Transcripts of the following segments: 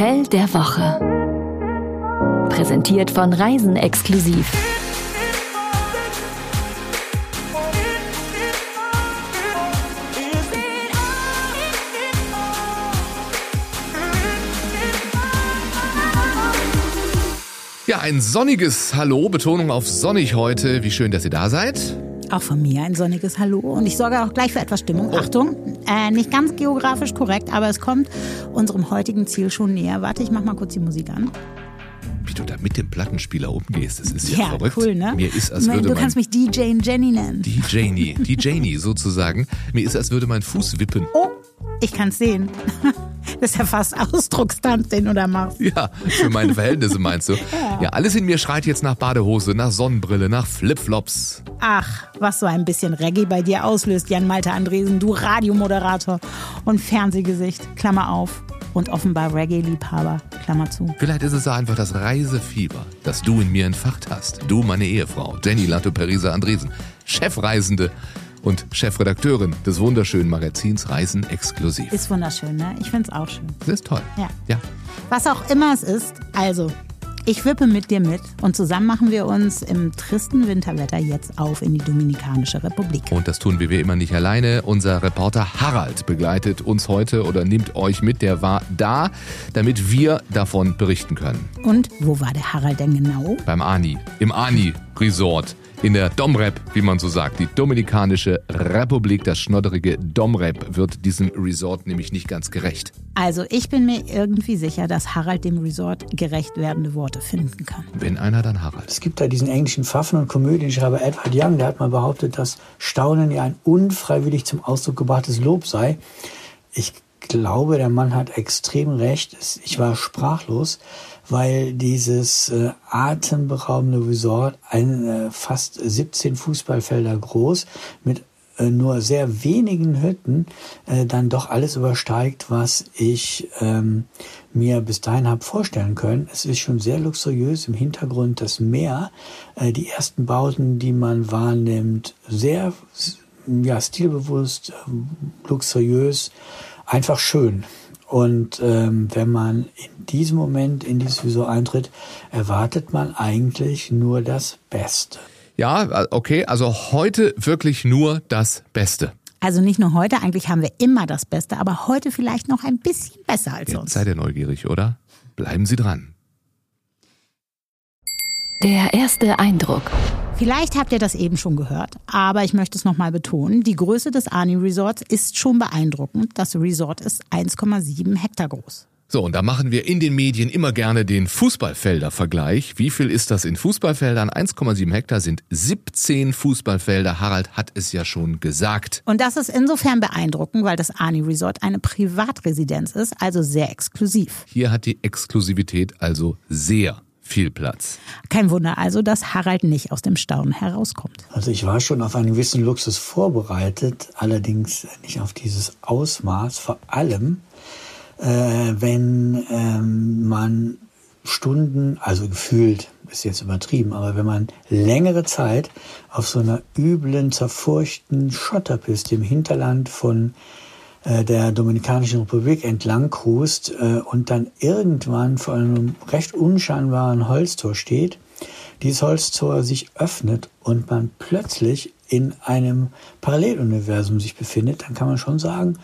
Hotel der Woche. Präsentiert von Reisen exklusiv. Ja, ein sonniges Hallo, Betonung auf sonnig heute. Wie schön, dass ihr da seid. Auch von mir ein sonniges Hallo. Und ich sorge auch gleich für etwas Stimmung. Achtung, äh, nicht ganz geografisch korrekt, aber es kommt unserem heutigen Ziel schon näher. Warte, ich mach mal kurz die Musik an. Wie du da mit dem Plattenspieler umgehst, das ist ja, Ja, verrückt. cool, ne? Mir ist, als würde du kannst mich DJ Jenny nennen. die Janie, die Janie sozusagen. Mir ist, als würde mein Fuß wippen. Oh, ich kann's sehen. Das ist ja fast Ausdruckstanz, den du da machst. Ja, für meine Verhältnisse meinst du? Ja. alles in mir schreit jetzt nach Badehose, nach Sonnenbrille, nach Flipflops. Ach, was so ein bisschen Reggae bei dir auslöst, Jan Malte Andresen, du Radiomoderator und Fernsehgesicht, Klammer auf. Und offenbar Reggae-Liebhaber, Klammer zu. Vielleicht ist es so einfach das Reisefieber, das du in mir entfacht hast. Du, meine Ehefrau, Jenny Lato Perisa Andresen, Chefreisende und Chefredakteurin des wunderschönen Magazins Reisen exklusiv. Ist wunderschön, ne? Ich find's auch schön. Das ist toll. Ja. Ja. Was auch immer es ist, also, ich wippe mit dir mit und zusammen machen wir uns im tristen Winterwetter jetzt auf in die Dominikanische Republik. Und das tun wir wie immer nicht alleine. Unser Reporter Harald begleitet uns heute oder nimmt euch mit. Der war da, damit wir davon berichten können. Und wo war der Harald denn genau? Beim Ani, im Ani Resort. In der Domrep, wie man so sagt, die Dominikanische Republik, das schnodderige Domrep, wird diesem Resort nämlich nicht ganz gerecht. Also, ich bin mir irgendwie sicher, dass Harald dem Resort gerecht werdende Worte finden kann. Wenn einer, dann Harald. Es gibt da diesen englischen Pfaffen- und Komödienschreiber Edward Young, der hat mal behauptet, dass Staunen ja ein unfreiwillig zum Ausdruck gebrachtes Lob sei. Ich glaube, der Mann hat extrem recht. Ich war sprachlos, weil dieses äh, atemberaubende Resort, ein äh, fast 17 Fußballfelder groß, mit äh, nur sehr wenigen Hütten äh, dann doch alles übersteigt, was ich ähm, mir bis dahin habe vorstellen können. Es ist schon sehr luxuriös im Hintergrund das Meer, äh, die ersten Bauten, die man wahrnimmt, sehr ja, stilbewusst, ähm, luxuriös, einfach schön. Und ähm, wenn man in diesem Moment in dieses Resort eintritt, erwartet man eigentlich nur das Beste. Ja, okay, also heute wirklich nur das Beste. Also nicht nur heute, eigentlich haben wir immer das Beste, aber heute vielleicht noch ein bisschen besser als Jetzt sonst. seid ihr neugierig, oder? Bleiben Sie dran. Der erste Eindruck. Vielleicht habt ihr das eben schon gehört, aber ich möchte es nochmal betonen. Die Größe des Arni Resorts ist schon beeindruckend. Das Resort ist 1,7 Hektar groß. So, und da machen wir in den Medien immer gerne den Fußballfelder-Vergleich. Wie viel ist das in Fußballfeldern? 1,7 Hektar sind 17 Fußballfelder. Harald hat es ja schon gesagt. Und das ist insofern beeindruckend, weil das Arni Resort eine Privatresidenz ist, also sehr exklusiv. Hier hat die Exklusivität also sehr viel Platz. Kein Wunder also, dass Harald nicht aus dem Staunen herauskommt. Also ich war schon auf einen gewissen Luxus vorbereitet, allerdings nicht auf dieses Ausmaß, vor allem äh, wenn ähm, man Stunden, also gefühlt, ist jetzt übertrieben, aber wenn man längere Zeit auf so einer üblen, zerfurchten Schotterpiste im Hinterland von äh, der Dominikanischen Republik entlang cruist äh, und dann irgendwann vor einem recht unscheinbaren Holztor steht, dieses Holztor sich öffnet und man plötzlich in einem Paralleluniversum sich befindet, dann kann man schon sagen,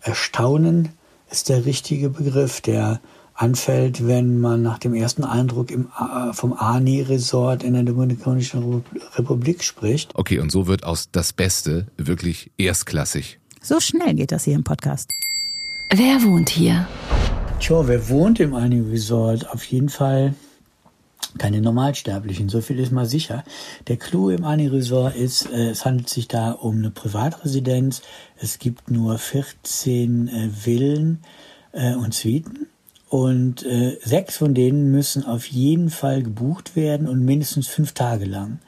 Erstaunen ist der richtige Begriff, der anfällt, wenn man nach dem ersten Eindruck im, A- vom Ani-Resort in der Dominikanischen Republik spricht. Okay, und so wird aus das Beste wirklich erstklassig. So schnell geht das hier im Podcast. Wer wohnt hier? Tja, wer wohnt im Ani-Resort? Auf jeden Fall keine Normalsterblichen, so viel ist mal sicher. Der Clou im Ani-Resort ist, äh, es handelt sich da um eine Privatresidenz. Es gibt nur 14 äh, Villen äh, und Suiten. Und äh, sechs von denen müssen auf jeden Fall gebucht werden und mindestens fünf Tage lang.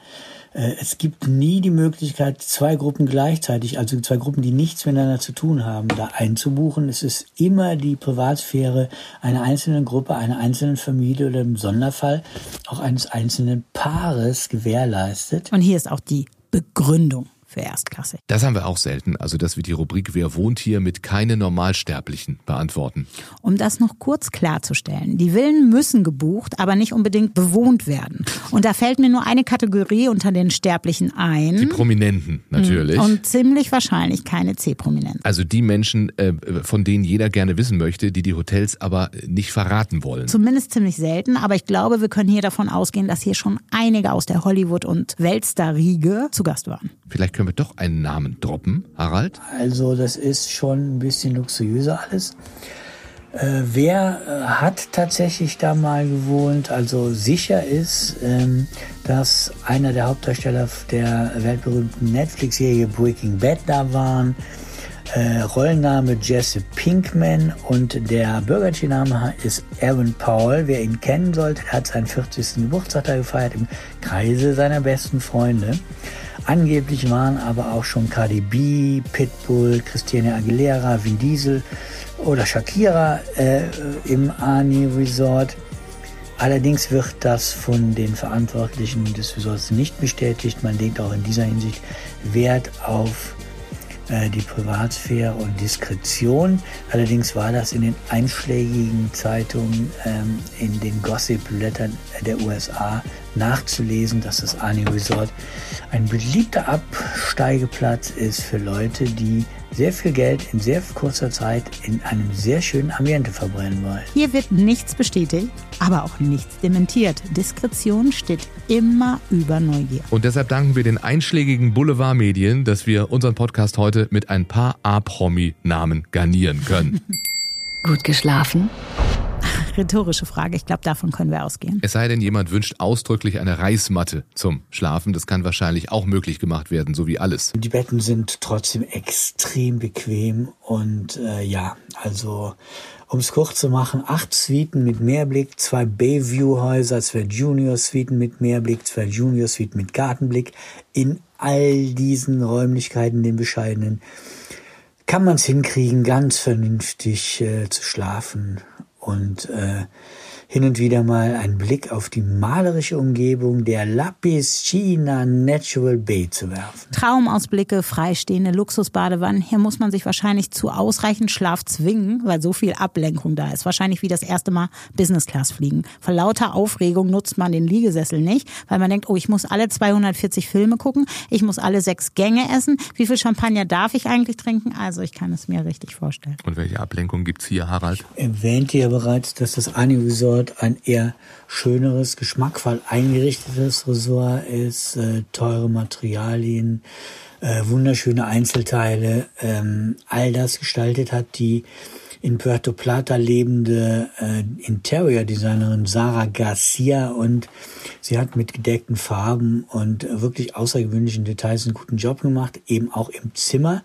Äh, es gibt nie die Möglichkeit, zwei Gruppen gleichzeitig, also zwei Gruppen, die nichts miteinander zu tun haben, da einzubuchen. Es ist immer die Privatsphäre einer einzelnen Gruppe, einer einzelnen Familie oder im Sonderfall auch eines einzelnen Paares gewährleistet. Und hier ist auch die Begründung für erstklassig. Das haben wir auch selten, also dass wir die Rubrik Wer wohnt hier mit keine Normalsterblichen beantworten. Um das noch kurz klarzustellen, die Villen müssen gebucht, aber nicht unbedingt bewohnt werden. Und da fällt mir nur eine Kategorie unter den Sterblichen ein. Die Prominenten natürlich. Und ziemlich wahrscheinlich keine C-Prominenten. Also die Menschen, äh, von denen jeder gerne wissen möchte, die die Hotels aber nicht verraten wollen. Zumindest ziemlich selten, aber ich glaube, wir können hier davon ausgehen, dass hier schon einige aus der Hollywood- und Weltstar-Riege zu Gast waren. Vielleicht können wir doch einen Namen droppen, Harald? Also das ist schon ein bisschen luxuriöser alles. Äh, wer äh, hat tatsächlich da mal gewohnt? Also sicher ist, ähm, dass einer der Hauptdarsteller der weltberühmten Netflix-Serie Breaking Bad da waren. Äh, Rollenname Jesse Pinkman und der Bürgertenname ist Aaron Paul. Wer ihn kennen sollte, hat seinen 40. Geburtstag da gefeiert im Kreise seiner besten Freunde. Angeblich waren aber auch schon Cardi B, Pitbull, Christiane Aguilera, Vin Diesel oder Shakira äh, im Ani Resort. Allerdings wird das von den Verantwortlichen des Resorts nicht bestätigt. Man legt auch in dieser Hinsicht Wert auf die Privatsphäre und Diskretion. Allerdings war das in den einschlägigen Zeitungen, ähm, in den Gossip-Blättern der USA nachzulesen, dass das Arni Resort ein beliebter Absteigeplatz ist für Leute, die sehr viel Geld in sehr kurzer Zeit in einem sehr schönen Ambiente verbrennen wollen. Hier wird nichts bestätigt, aber auch nichts dementiert. Diskretion steht immer über Neugier. Und deshalb danken wir den einschlägigen Boulevardmedien, dass wir unseren Podcast heute mit ein paar A-Promi-Namen garnieren können. Gut geschlafen? Rhetorische Frage, ich glaube, davon können wir ausgehen. Es sei denn, jemand wünscht ausdrücklich eine Reißmatte zum Schlafen. Das kann wahrscheinlich auch möglich gemacht werden, so wie alles. Die Betten sind trotzdem extrem bequem und äh, ja, also um es kurz zu machen, acht Suiten mit Meerblick, zwei Bayview-Häuser, zwei Junior-Suiten mit Meerblick, zwei Junior-Suiten mit Gartenblick. In all diesen Räumlichkeiten, den bescheidenen, kann man es hinkriegen, ganz vernünftig äh, zu schlafen und äh, hin und wieder mal einen Blick auf die malerische Umgebung der La Piscina Natural Bay zu werfen. Traumausblicke, freistehende Luxusbadewannen. Hier muss man sich wahrscheinlich zu ausreichend Schlaf zwingen, weil so viel Ablenkung da ist. Wahrscheinlich wie das erste Mal Business Class fliegen. Vor lauter Aufregung nutzt man den Liegesessel nicht, weil man denkt, oh, ich muss alle 240 Filme gucken, ich muss alle sechs Gänge essen. Wie viel Champagner darf ich eigentlich trinken? Also ich kann es mir richtig vorstellen. Und welche Ablenkung gibt's hier, Harald? Erwähnte ja bereits, dass das Ani Resort ein eher schöneres, geschmackvoll eingerichtetes Resort ist, äh, teure Materialien, äh, wunderschöne Einzelteile, ähm, all das gestaltet hat die in Puerto Plata lebende äh, Interior-Designerin Sarah Garcia und sie hat mit gedeckten Farben und wirklich außergewöhnlichen Details einen guten Job gemacht, eben auch im Zimmer.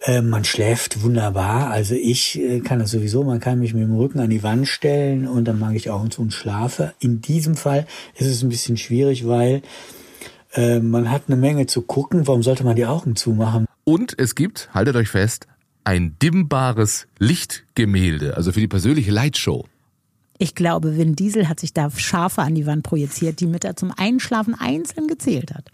Äh, man schläft wunderbar. Also ich äh, kann das sowieso. Man kann mich mit dem Rücken an die Wand stellen und dann mag ich Augen zu und schlafe. In diesem Fall ist es ein bisschen schwierig, weil äh, man hat eine Menge zu gucken. Warum sollte man die Augen zumachen? Und es gibt, haltet euch fest, ein dimmbares Lichtgemälde, also für die persönliche Lightshow. Ich glaube, Vin Diesel hat sich da Schafe an die Wand projiziert, die mit er zum Einschlafen einzeln gezählt hat.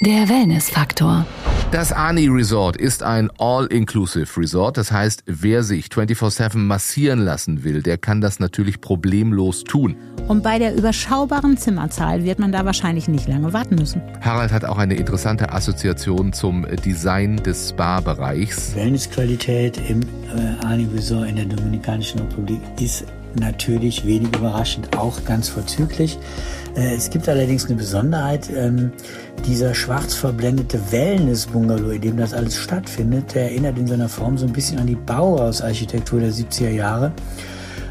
Der Wellness-Faktor. Das Ani Resort ist ein All-Inclusive Resort. Das heißt, wer sich 24-7 massieren lassen will, der kann das natürlich problemlos tun. Und bei der überschaubaren Zimmerzahl wird man da wahrscheinlich nicht lange warten müssen. Harald hat auch eine interessante Assoziation zum Design des Spa-Bereichs. Wellnessqualität im äh, Ani Resort in der Dominikanischen Republik ist natürlich wenig überraschend auch ganz vorzüglich. Äh, Es gibt allerdings eine Besonderheit. ähm, Dieser schwarz verblendete Wellness-Bungalow, in dem das alles stattfindet, der erinnert in seiner Form so ein bisschen an die Bauhausarchitektur der 70er Jahre.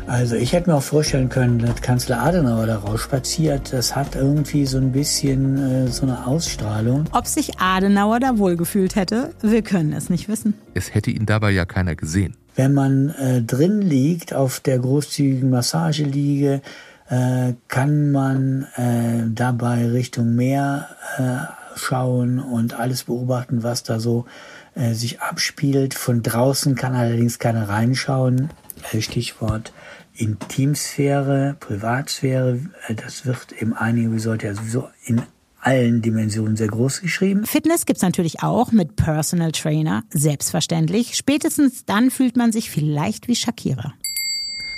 Also ich hätte mir auch vorstellen können, dass Kanzler Adenauer da rausspaziert. Das hat irgendwie so ein bisschen äh, so eine Ausstrahlung. Ob sich Adenauer da wohlgefühlt hätte, wir können es nicht wissen. Es hätte ihn dabei ja keiner gesehen. Wenn man äh, drin liegt auf der großzügigen Massageliege, äh, kann man äh, dabei Richtung Meer äh, schauen und alles beobachten, was da so äh, sich abspielt. Von draußen kann allerdings keiner reinschauen. Äh, Stichwort Intimsphäre, Privatsphäre. Äh, das wird im Ani Resort ja sowieso in allen Dimensionen sehr groß geschrieben. Fitness gibt's natürlich auch mit Personal Trainer, selbstverständlich. Spätestens dann fühlt man sich vielleicht wie Shakira.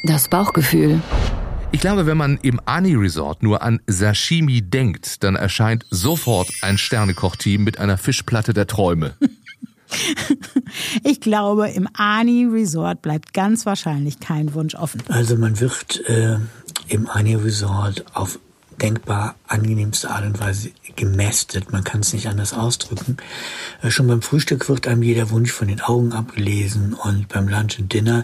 Das Bauchgefühl. Ich glaube, wenn man im Ani Resort nur an Sashimi denkt, dann erscheint sofort ein Sternekoch-Team mit einer Fischplatte der Träume. Ich glaube, im Ani Resort bleibt ganz wahrscheinlich kein Wunsch offen. Also man wird äh, im Ani Resort auf denkbar angenehmste Art und Weise gemästet. Man kann es nicht anders ausdrücken. Äh, schon beim Frühstück wird einem jeder Wunsch von den Augen abgelesen und beim Lunch und Dinner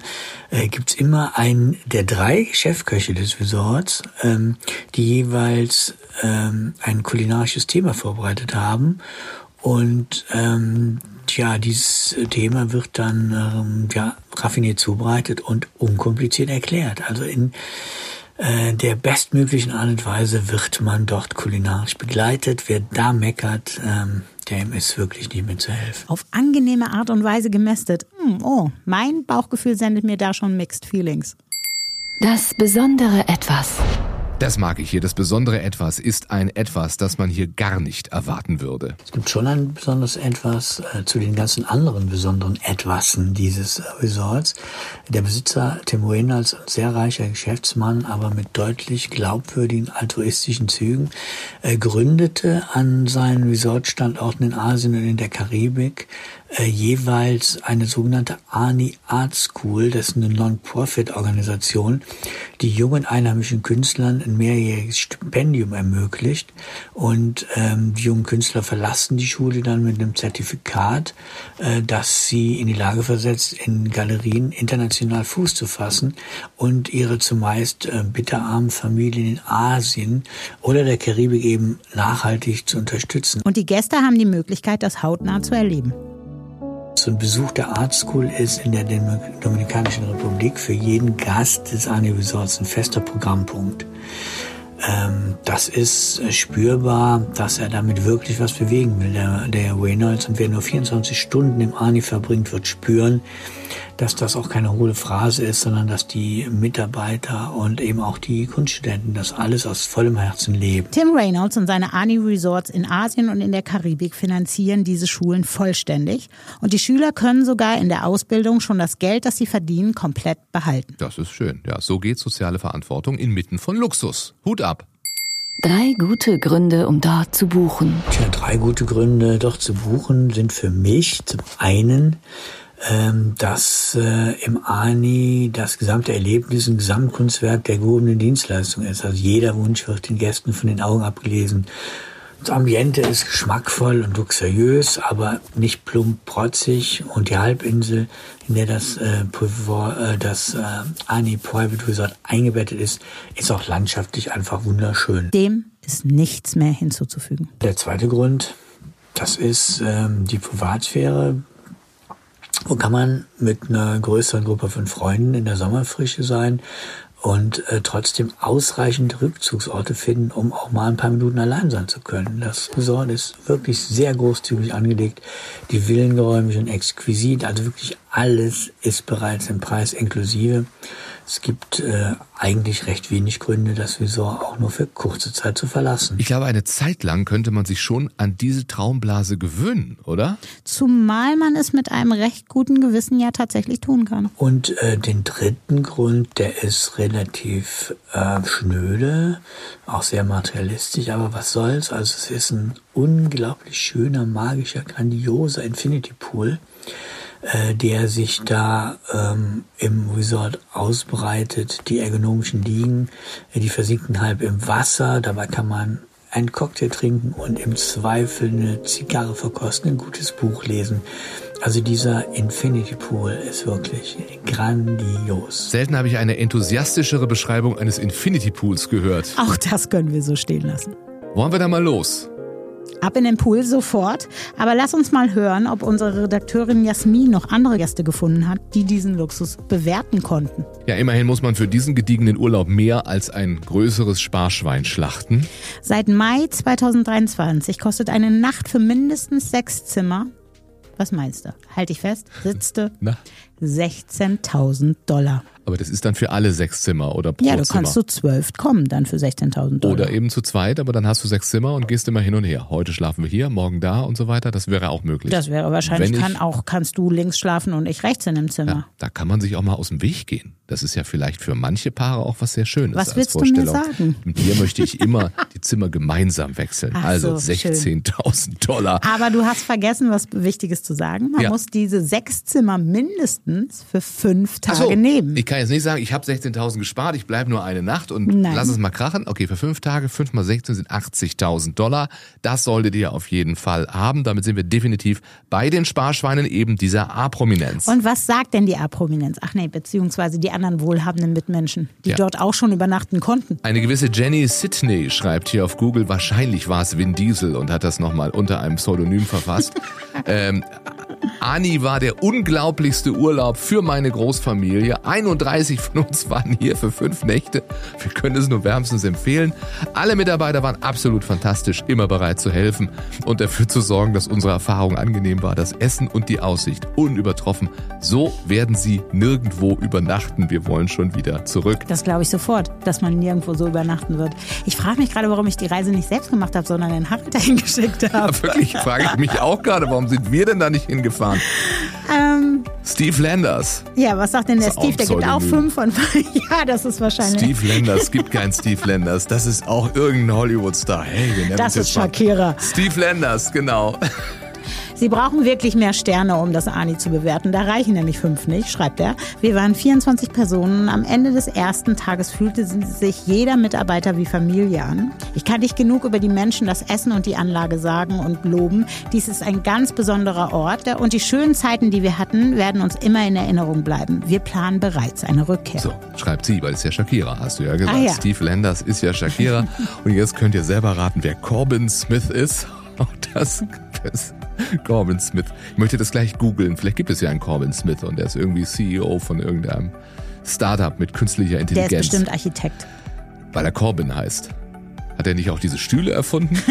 äh, gibt's immer einen der drei Chefköche des Resorts, ähm, die jeweils ähm, ein kulinarisches Thema vorbereitet haben. Und ähm, Tja, dieses Thema wird dann ähm, ja, raffiniert zubereitet und unkompliziert erklärt. Also in der bestmöglichen Art und Weise wird man dort kulinarisch begleitet. Wer da meckert, ähm, dem ist wirklich nicht mehr zu helfen. Auf angenehme Art und Weise gemästet. Hm, oh, mein Bauchgefühl sendet mir da schon Mixed Feelings. Das besondere Etwas. Das mag ich hier. Das besondere Etwas ist ein Etwas, das man hier gar nicht erwarten würde. Es gibt schon ein besonderes Etwas äh, zu den ganzen anderen besonderen Etwasen dieses Resorts. Der Besitzer Tim Reynolds, ein sehr reicher Geschäftsmann, aber mit deutlich glaubwürdigen altruistischen Zügen, äh, gründete an seinen Resortstandorten in Asien und in der Karibik jeweils eine sogenannte Arni Art School, das ist eine Non-Profit-Organisation, die jungen einheimischen Künstlern ein mehrjähriges Stipendium ermöglicht. Und ähm, die jungen Künstler verlassen die Schule dann mit einem Zertifikat, äh, das sie in die Lage versetzt, in Galerien international Fuß zu fassen und ihre zumeist äh, bitterarmen Familien in Asien oder der Karibik eben nachhaltig zu unterstützen. Und die Gäste haben die Möglichkeit, das hautnah zu erleben. Ein Besuch der Art School ist in der Dominikanischen Republik für jeden Gast des Arni Resorts ein fester Programmpunkt. Ähm, das ist spürbar, dass er damit wirklich was bewegen will, der, der Reynolds. Und wer nur 24 Stunden im Arni verbringt, wird spüren, dass das auch keine hohle Phrase ist, sondern dass die Mitarbeiter und eben auch die Kunststudenten das alles aus vollem Herzen leben. Tim Reynolds und seine Arni Resorts in Asien und in der Karibik finanzieren diese Schulen vollständig. Und die Schüler können sogar in der Ausbildung schon das Geld, das sie verdienen, komplett behalten. Das ist schön. Ja, so geht soziale Verantwortung inmitten von Luxus. Hut ab. Drei gute Gründe, um dort zu buchen. Tja, drei gute Gründe, dort zu buchen, sind für mich zum einen, dass äh, im ANI das gesamte Erlebnis ein Gesamtkunstwerk der gehobenen Dienstleistung ist. Also jeder Wunsch wird den Gästen von den Augen abgelesen. Das Ambiente ist geschmackvoll und luxuriös, aber nicht plump protzig. Und die Halbinsel, in der das, äh, äh, das äh, Ani Private Resort eingebettet ist, ist auch landschaftlich einfach wunderschön. Dem ist nichts mehr hinzuzufügen. Der zweite Grund, das ist ähm, die Privatsphäre. Wo kann man mit einer größeren Gruppe von Freunden in der Sommerfrische sein und äh, trotzdem ausreichend Rückzugsorte finden, um auch mal ein paar Minuten allein sein zu können. Das Resort ist wirklich sehr großzügig angelegt. Die Villengeräume sind exquisit, also wirklich alles ist bereits im Preis inklusive. Es gibt äh, eigentlich recht wenig Gründe, das Resort auch nur für kurze Zeit zu verlassen. Ich glaube, eine Zeit lang könnte man sich schon an diese Traumblase gewöhnen, oder? Zumal man es mit einem recht guten Gewissen ja tatsächlich tun kann. Und äh, den dritten Grund, der ist relativ äh, schnöde, auch sehr materialistisch, aber was soll's? Also es ist ein unglaublich schöner, magischer, grandioser Infinity Pool, der sich da ähm, im Resort ausbreitet. Die ergonomischen Liegen, äh, die versinken halb im Wasser, dabei kann man einen Cocktail trinken und im Zweifel eine Zigarre verkosten, ein gutes Buch lesen. Also dieser Infinity Pool ist wirklich grandios. Selten habe ich eine enthusiastischere Beschreibung eines Infinity Pools gehört. Auch das können wir so stehen lassen. Wollen wir da mal los? Ab in den Pool sofort. Aber lass uns mal hören, ob unsere Redakteurin Jasmin noch andere Gäste gefunden hat, die diesen Luxus bewerten konnten. Ja, immerhin muss man für diesen gediegenen Urlaub mehr als ein größeres Sparschwein schlachten. Seit Mai 2023 kostet eine Nacht für mindestens sechs Zimmer, was meinst du? Halt dich fest, sitzte Na? 16.000 Dollar. Aber das ist dann für alle sechs Zimmer oder pro Ja, du Zimmer. kannst zu zwölf kommen dann für 16.000 Dollar. oder eben zu zweit, aber dann hast du sechs Zimmer und gehst immer hin und her. Heute schlafen wir hier, morgen da und so weiter. Das wäre auch möglich. das wäre wahrscheinlich, Wenn ich- kann auch, kannst du links schlafen und ich rechts in dem Zimmer. Ja, da kann man sich auch mal aus dem Weg gehen. Das ist ja vielleicht für manche Paare auch was sehr Schönes. Was willst du mir sagen? Mit dir möchte ich immer die Zimmer gemeinsam wechseln. Ach also so, schön. 16.000 Dollar. Aber du hast vergessen, was Wichtiges zu sagen. Man Ja. muss diese sechs Zimmer mindestens für fünf Tage so, nehmen. Ich kann jetzt nicht sagen, ich habe 16.000 gespart, ich bleibe nur eine Nacht und Nein. lass es mal krachen. Okay, für fünf Tage, fünf mal 16 sind 80.000 Dollar. Das solltet ihr auf jeden Fall haben. Damit sind wir definitiv bei den Sparschweinen eben dieser A-Prominenz. Und was sagt denn die A-Prominenz? Ach nee, beziehungsweise die anderen wohlhabenden Mitmenschen, die Ja. dort auch schon übernachten konnten. Eine gewisse Jenny Sidney schreibt hier auf Google, wahrscheinlich war es Vin Diesel und hat das nochmal unter einem Pseudonym verfasst. ähm, Ani war der unglaublichste Urlaub für meine Großfamilie. 31 von uns waren hier für fünf Nächte. Wir können es nur wärmstens empfehlen. Alle Mitarbeiter waren absolut fantastisch, immer bereit zu helfen und dafür zu sorgen, dass unsere Erfahrung angenehm war. Das Essen und die Aussicht unübertroffen. So werden sie nirgendwo übernachten. Wir wollen schon wieder zurück. Das glaube ich sofort, dass man nirgendwo so übernachten wird. Ich frage mich gerade, warum ich die Reise nicht selbst gemacht habe, sondern den Harald dahin geschickt habe. Wirklich, frage ich mich auch gerade, warum sind wir denn da nicht hingefahren? Ähm, Steve Landers. ja, was sagt denn der Steve? Der gibt auch fünf von Ja, das ist wahrscheinlich. Steve Landers, gibt keinen Steve Landers. Das ist auch irgendein Hollywood-Star. Hey, wir nennen Das ist jetzt mal Shakira. Steve Landers, genau. Sie brauchen wirklich mehr Sterne, um das Ani zu bewerten. Da reichen nämlich fünf nicht, schreibt er. Wir waren 24 Personen. Am Ende des ersten Tages fühlte sich jeder Mitarbeiter wie Familie an. Ich kann nicht genug über die Menschen, das Essen und die Anlage sagen und loben. Dies ist ein ganz besonderer Ort und die schönen Zeiten, die wir hatten, werden uns immer in Erinnerung bleiben. Wir planen bereits eine Rückkehr. So, schreibt sie, weil es ja Shakira, hast du ja gesagt. Ah, ja. Steve Landers ist ja Shakira. Und jetzt könnt ihr selber raten, wer Corbin Smith ist. Auch das, das Corbin Smith. Ich möchte das gleich googeln. Vielleicht gibt es ja einen Corbin Smith und der ist irgendwie CEO von irgendeinem Startup mit künstlicher Der ist Intelligenz. bestimmt Architekt. Weil er Corbin heißt. Hat er nicht auch diese Stühle erfunden?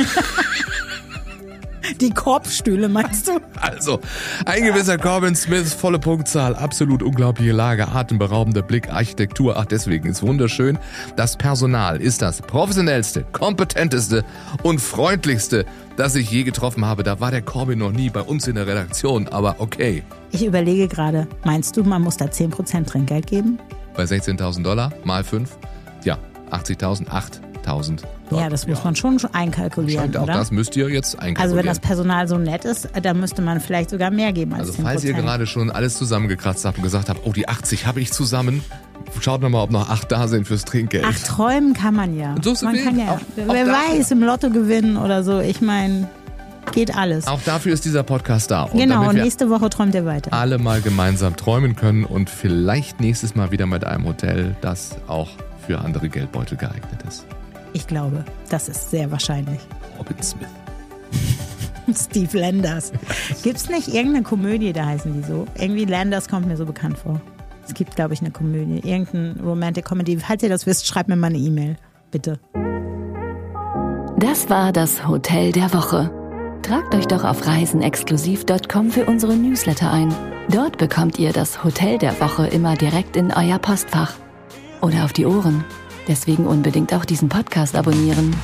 Die Korbstühle, meinst du? Also, ein gewisser Corbin Smith, volle Punktzahl, absolut unglaubliche Lage, atemberaubender Blick, Architektur. Ach, deswegen ist wunderschön. Das Personal ist das professionellste, kompetenteste und freundlichste, das ich je getroffen habe. Da war der Corbin noch nie bei uns in der Redaktion, aber okay. Ich überlege gerade, meinst du, man muss da 10% Trinkgeld geben? Bei 16.000 Dollar mal 5, ja, 80.000, 8.000 Dollar. Ja, das muss man schon einkalkulieren, Scheint auch oder? das müsst ihr jetzt einkalkulieren. Also wenn das Personal so nett ist, dann müsste man vielleicht sogar mehr geben als Also 10%. falls ihr gerade schon alles zusammengekratzt habt und gesagt habt, oh, die 80 habe ich zusammen, schaut noch mal, ob noch 8 da sind fürs Trinkgeld. Ach, träumen kann man ja. So man kann ja, Auch- wer weiß, im Lotto gewinnen oder so. Ich meine, geht alles. Auch dafür ist dieser Podcast da. Und genau, nächste Woche träumt ihr weiter. alle mal gemeinsam träumen können und vielleicht nächstes Mal wieder mit einem Hotel, das auch für andere Geldbeutel geeignet ist. Ich glaube, das ist sehr wahrscheinlich. Robin Smith. Steve Landers. Gibt's nicht irgendeine Komödie, da heißen die so? Irgendwie Landers kommt mir so bekannt vor. Es gibt, glaube ich, eine Komödie. Irgendeine Romantic Comedy. Falls ihr das wisst, schreibt mir mal eine E-Mail. Bitte. Das war das Hotel der Woche. Tragt euch doch auf reisenexklusiv.com für unsere Newsletter ein. Dort bekommt ihr das Hotel der Woche immer direkt in euer Postfach. Oder auf die Ohren. Deswegen unbedingt auch diesen Podcast abonnieren.